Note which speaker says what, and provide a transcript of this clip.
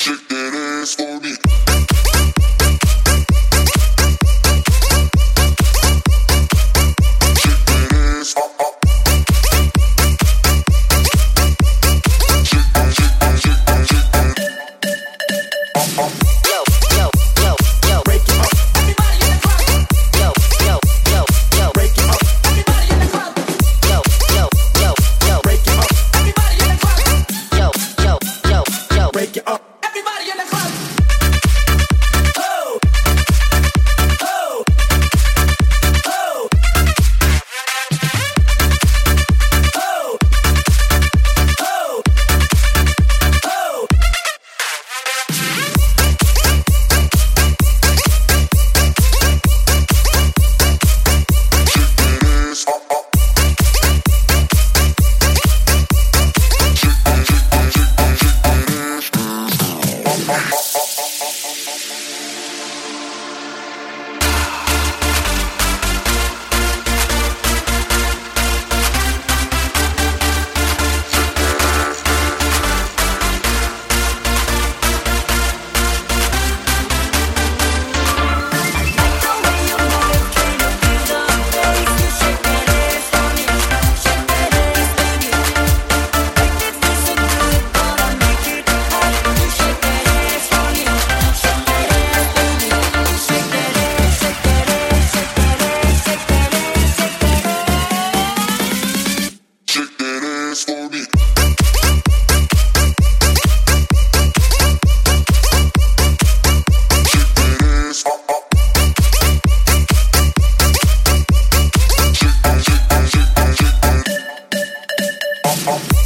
Speaker 1: Shake that ass for me.
Speaker 2: Bye. Oh.